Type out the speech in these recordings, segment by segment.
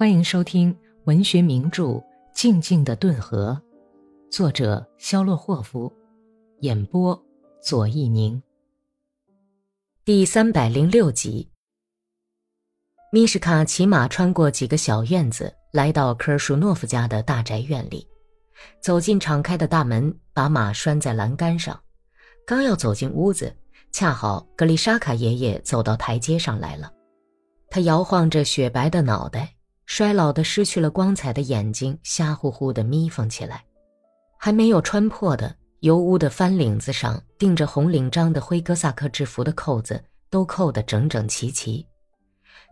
欢迎收听文学名著《静静的顿河》，作者肖洛霍夫，演播左一宁。第三百零六集。米什卡骑马穿过几个小院子，来到科尔舒诺夫家的大宅院里，走进敞开的大门，把马拴在栏杆上。刚要走进屋子，恰好格丽莎卡爷爷走到台阶上来了。他摇晃着雪白的脑袋，衰老的失去了光彩的眼睛瞎乎乎的眯缝起来，还没有穿破的油污的翻领子上钉着红领章的灰哥萨克制服的扣子都扣得整整齐齐，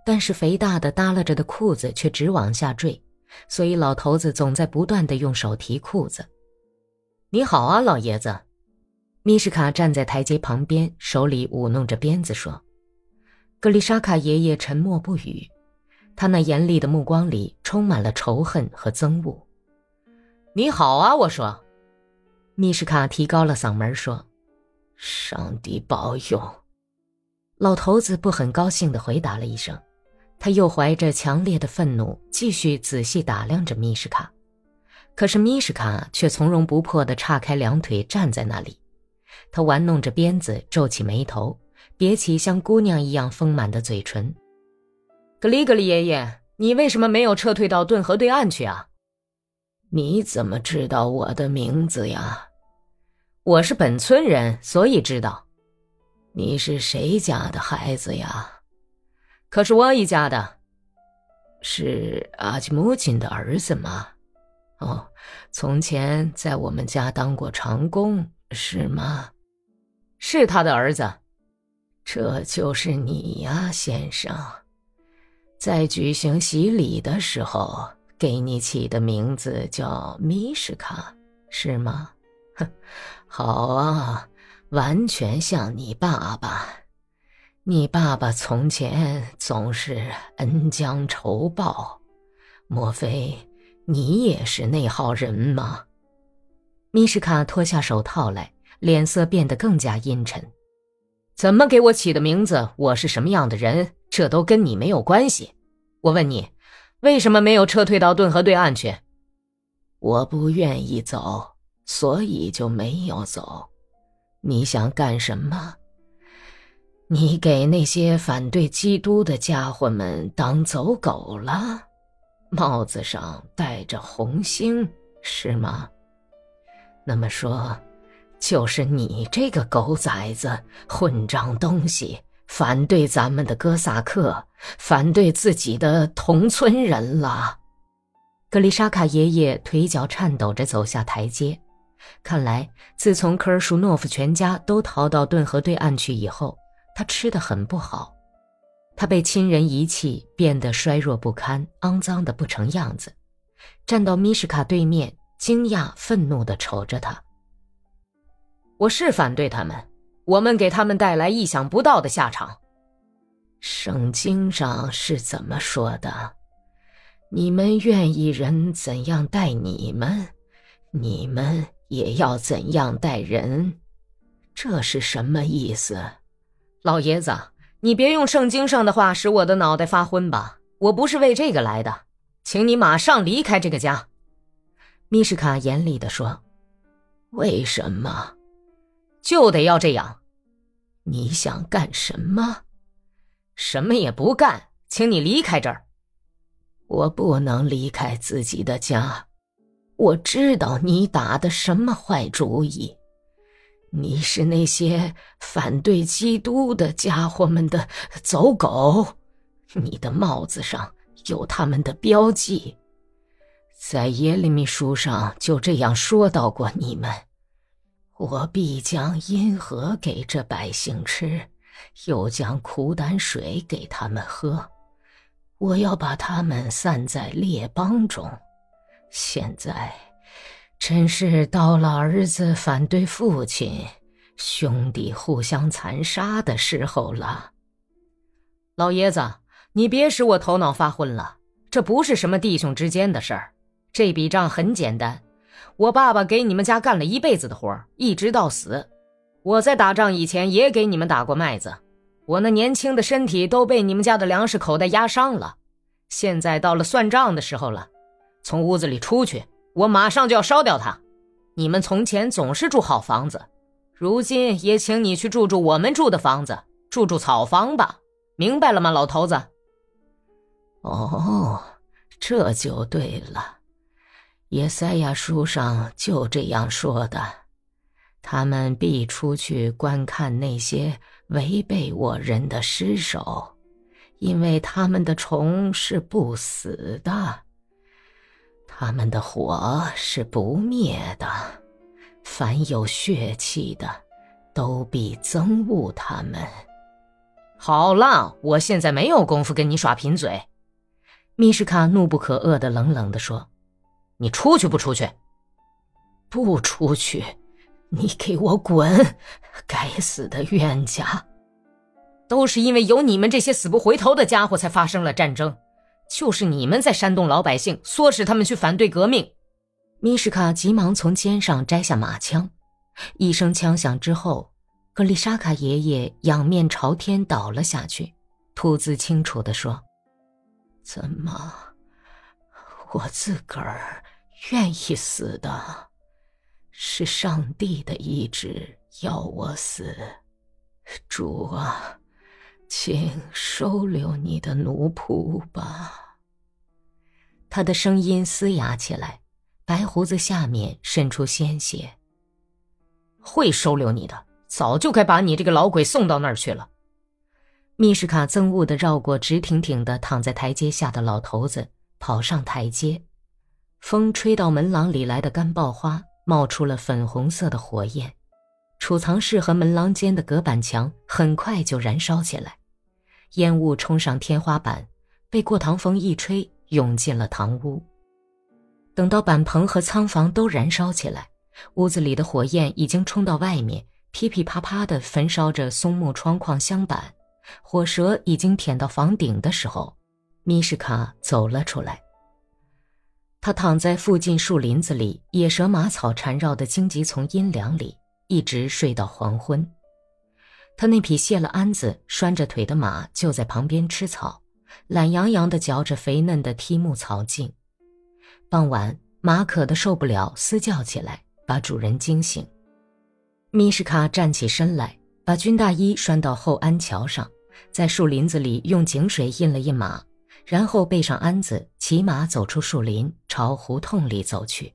但是肥大的耷拉着的裤子却直往下坠，所以老头子总在不断的用手提裤子。你好啊，老爷子。米什卡站在台阶旁边，手里舞弄着鞭子说。格丽莎卡爷爷沉默不语，他那严厉的目光里充满了仇恨和憎恶。你好啊，我说。米什卡提高了嗓门说：“上帝保佑。”老头子不很高兴地回答了一声，他又怀着强烈的愤怒，继续仔细打量着米什卡。可是米什卡却从容不迫地岔开两腿站在那里，他玩弄着鞭子，皱起眉头。别起像姑娘一样丰满的嘴唇。格里格里爷爷，你为什么没有撤退到顿河对岸去啊？你怎么知道我的名字呀？我是本村人，所以知道。你是谁家的孩子呀？可是我一家的。是阿基母亲的儿子吗？哦，从前在我们家当过长工，是吗？是他的儿子。这就是你呀，先生，在举行洗礼的时候给你起的名字叫米什卡，是吗？哼，好啊，完全像你爸爸。你爸爸从前总是恩将仇报，莫非你也是那号人吗？米什卡脱下手套来，脸色变得更加阴沉。怎么给我起的名字？我是什么样的人？这都跟你没有关系。我问你，为什么没有撤退到顿河对岸去？我不愿意走，所以就没有走。你想干什么？你给那些反对基督的家伙们当走狗了？帽子上戴着红星是吗？那么说。就是你这个狗崽子、混账东西，反对咱们的哥萨克，反对自己的同村人了。格丽莎卡爷爷腿脚颤抖着走下台阶。看来，自从科尔舒诺夫全家都逃到顿河对岸去以后，他吃得很不好。他被亲人遗弃，变得衰弱不堪，肮脏的不成样子。站到米什卡对面，惊讶、愤怒地瞅着他。我是反对他们，我们给他们带来意想不到的下场。圣经上是怎么说的？你们愿意人怎样待你们，你们也要怎样待人。这是什么意思？老爷子，你别用圣经上的话使我的脑袋发昏吧！我不是为这个来的，请你马上离开这个家。米什卡严厉地说：“为什么？”就得要这样，你想干什么？什么也不干，请你离开这儿。我不能离开自己的家。我知道你打的什么坏主意。你是那些反对基督的家伙们的走狗。你的帽子上有他们的标记，在耶利米书上就这样说到过你们。我必将阴河给这百姓吃，又将苦胆水给他们喝。我要把他们散在列邦中。现在，真是到了儿子反对父亲、兄弟互相残杀的时候了。老爷子，你别使我头脑发昏了。这不是什么弟兄之间的事儿，这笔账很简单。我爸爸给你们家干了一辈子的活一直到死。我在打仗以前也给你们打过麦子，我那年轻的身体都被你们家的粮食口袋压伤了。现在到了算账的时候了，从屋子里出去，我马上就要烧掉它。你们从前总是住好房子，如今也请你去住住我们住的房子，住住草房吧，明白了吗，老头子？哦，这就对了，耶赛亚书上就这样说的，他们必出去观看那些违背我人的尸首。因为他们的虫是不死的，他们的火是不灭的，凡有血气的，都必憎恶他们。好了，我现在没有功夫跟你耍贫嘴。”米什卡怒不可遏的冷冷的说，“你出去不出去？不出去，你给我滚！该死的冤家！”都是因为有你们这些死不回头的家伙才发生了战争，就是你们在煽动老百姓，唆使他们去反对革命。米什卡急忙从肩上摘下马枪，一声枪响之后，格丽莎卡爷爷仰面朝天倒了下去，吐字清楚地说：“怎么，我自个儿愿意死的，是上帝的意志要我死，主啊！”请收留你的奴仆吧。他的声音嘶哑起来，白胡子下面渗出鲜血。会收留你的，早就该把你这个老鬼送到那儿去了。密什卡憎恶的绕过直挺挺的躺在台阶下的老头子，跑上台阶。风吹到门廊里来的干爆花，冒出了粉红色的火焰。储藏室和门廊间的隔板墙很快就燃烧起来，烟雾冲上天花板，被过堂风一吹，涌进了堂屋。等到板棚和仓房都燃烧起来，屋子里的火焰已经冲到外面，噼噼啪啪地焚烧着松木窗框、箱板，火舌已经舔到房顶的时候，米什卡走了出来。他躺在附近树林子里野蛇马草缠绕的荆棘丛阴凉里。一直睡到黄昏，他那匹卸了鞍子、拴着腿的马就在旁边吃草，懒洋洋地嚼着肥嫩的梯木草茎。傍晚，马渴得受不了，嘶叫起来，把主人惊醒。米什卡站起身来，把军大衣拴到后鞍桥上，在树林子里用井水印了印马，然后背上鞍子，骑马走出树林，朝胡同里走去。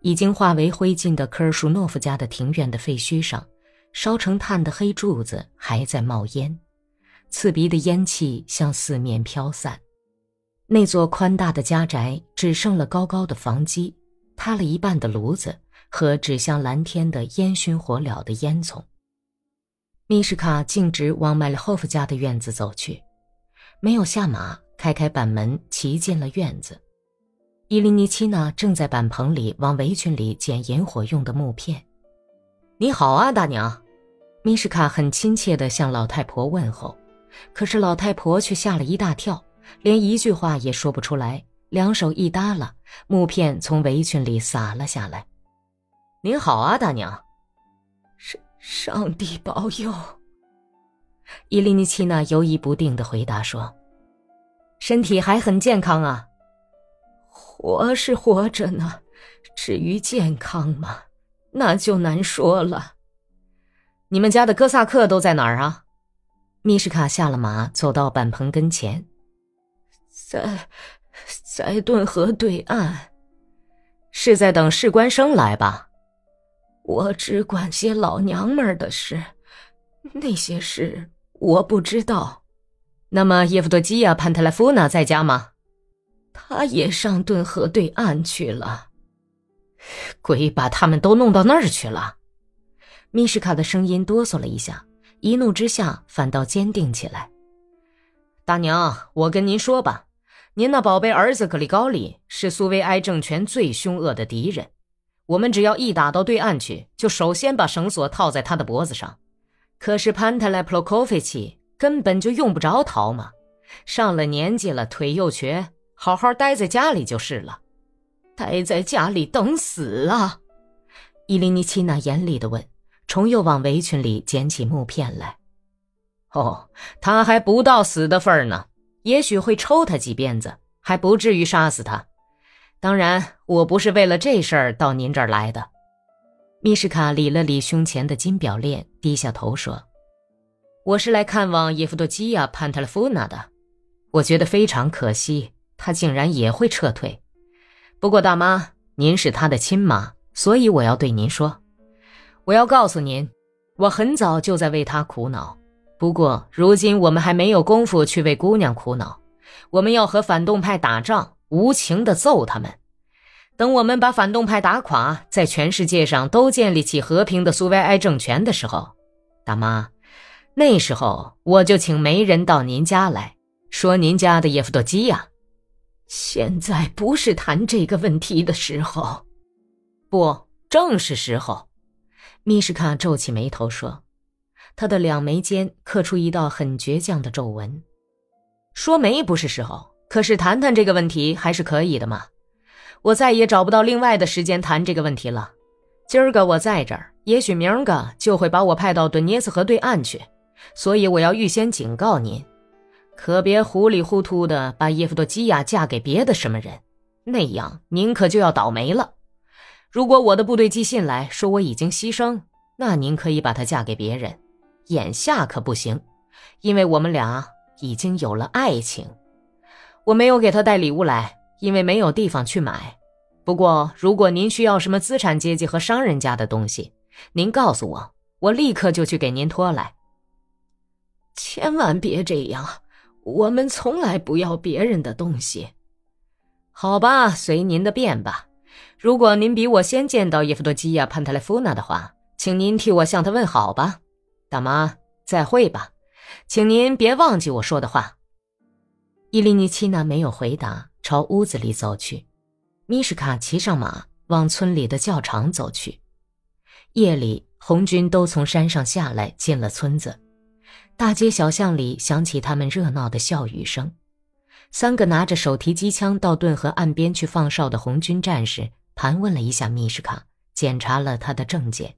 已经化为灰烬的科尔舒诺夫家的庭院的废墟上，烧成炭的黑柱子还在冒烟，刺鼻的烟气向四面飘散。那座宽大的家宅只剩了高高的房基，塌了一半的炉子和指向蓝天的烟熏火燎的烟囱。米什卡径直往麦列霍夫家的院子走去，没有下马，开开板门，骑进了院子。伊琳尼奇娜正在板棚里往围裙里捡引火用的木片。你好啊，大娘。米什卡很亲切地向老太婆问候，可是老太婆却吓了一大跳，连一句话也说不出来，两手一耷拉，木片从围裙里洒了下来。您好啊，大娘。上上帝保佑。伊利尼奇娜犹疑不定地回答说：“身体还很健康啊。”活是活着呢，至于健康吗？那就难说了。你们家的哥萨克都在哪儿啊？米什卡下了马，走到板棚跟前，在在顿河对岸，是在等士官生来吧？我只管些老娘们的事，那些事我不知道。那么叶夫多基亚·潘特莱夫娜在家吗？他也上顿河对岸去了，鬼把他们都弄到那儿去了。米什卡的声音哆嗦了一下，一怒之下反倒坚定起来。大娘，我跟您说吧，您那宝贝儿子格里高利是苏维埃政权最凶恶的敌人，我们只要一打到对岸去，就首先把绳索套在他的脖子上。可是潘特莱普洛科菲奇根本就用不着逃嘛，上了年纪了，腿又瘸。好好待在家里就是了，待在家里等死啊！伊琳尼奇娜严厉的问，重又往围裙里捡起木片来。哦，他还不到死的份儿呢，也许会抽他几鞭子，还不至于杀死他。当然，我不是为了这事儿到您这儿来的。米什卡理了理胸前的金表链，低下头说：“我是来看望叶夫多基亚·潘特勒夫娜的。我觉得非常可惜，她竟然也会撤退。不过，大妈，您是她的亲妈，所以我要对您说，我要告诉您，我很早就在为她苦恼。不过，如今我们还没有功夫去为姑娘苦恼，我们要和反动派打仗，无情的揍他们。”等我们把反动派打垮，在全世界上都建立起和平的苏维埃政权的时候，大妈，那时候我就请媒人到您家来说您家的叶夫多基亚。现在不是谈这个问题的时候，不，正是时候。米什卡皱起眉头说，他的两眉间刻出一道很倔强的皱纹。说没不是时候，可是谈谈这个问题还是可以的嘛。我再也找不到另外的时间谈这个问题了。今儿个我在这儿，也许明儿个就会把我派到顿涅茨河对岸去，所以我要预先警告您，可别糊里糊涂的把叶夫多基亚嫁给别的什么人，那样您可就要倒霉了。如果我的部队寄信来说我已经牺牲，那您可以把她嫁给别人，眼下可不行，因为我们俩已经有了爱情。我没有给她带礼物来。因为没有地方去买，不过如果您需要什么资产阶级和商人家的东西，您告诉我，我立刻就去给您拖来。千万别这样，我们从来不要别人的东西。好吧，随您的便吧。如果您比我先见到叶夫多基亚·潘特莱夫娜的话，请您替我向她问好吧。大妈，再会吧，请您别忘记我说的话。伊利尼奇娜没有回答。朝屋子里走去，米什卡骑上马往村里的教场走去。夜里，红军都从山上下来，进了村子。大街小巷里响起他们热闹的笑语声。三个拿着手提机枪到顿河岸边去放哨的红军战士盘问了一下米什卡，检查了他的证件。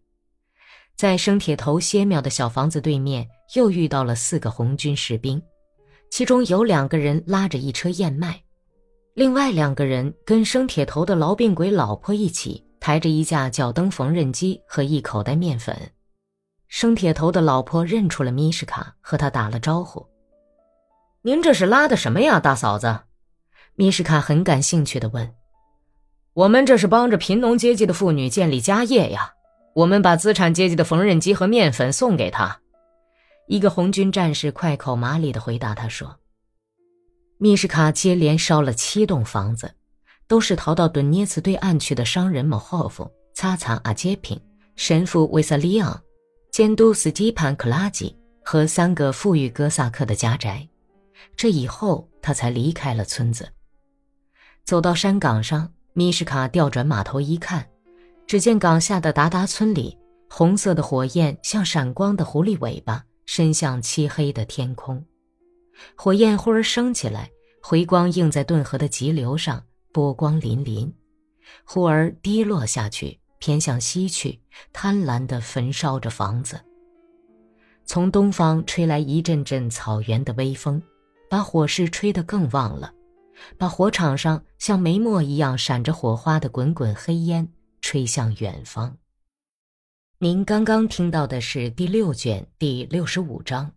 在生铁头歇庙的小房子对面，又遇到了四个红军士兵，其中有两个人拉着一车燕麦。另外两个人跟生铁头的痨病鬼老婆一起抬着一架脚蹬缝纫机和一口袋面粉。生铁头的老婆认出了米什卡，和他打了招呼：“您这是拉的什么呀，大嫂子？”米什卡很感兴趣地问：“我们这是帮着贫农阶级的妇女建立家业呀，我们把资产阶级的缝纫机和面粉送给他。”一个红军战士快口麻利地回答他说。米什卡接连烧了七栋房子，都是逃到顿涅茨对岸去的商人们霍夫、擦擦阿杰平、神父维萨利昂、监督斯基潘克拉吉和三个富裕哥萨克的家宅。这以后，他才离开了村子。走到山岗上，米什卡调转马头一看，只见岗下的达达村里，红色的火焰像闪光的狐狸尾巴，伸向漆黑的天空。火焰忽而升起来，回光映在顿河的急流上，波光粼粼；忽而低落下去，偏向西去，贪婪地焚烧着房子。从东方吹来一阵阵草原的微风，把火势吹得更旺了，把火场上像煤墨一样闪着火花的滚滚黑烟吹向远方。您刚刚听到的是第六卷第六十五章。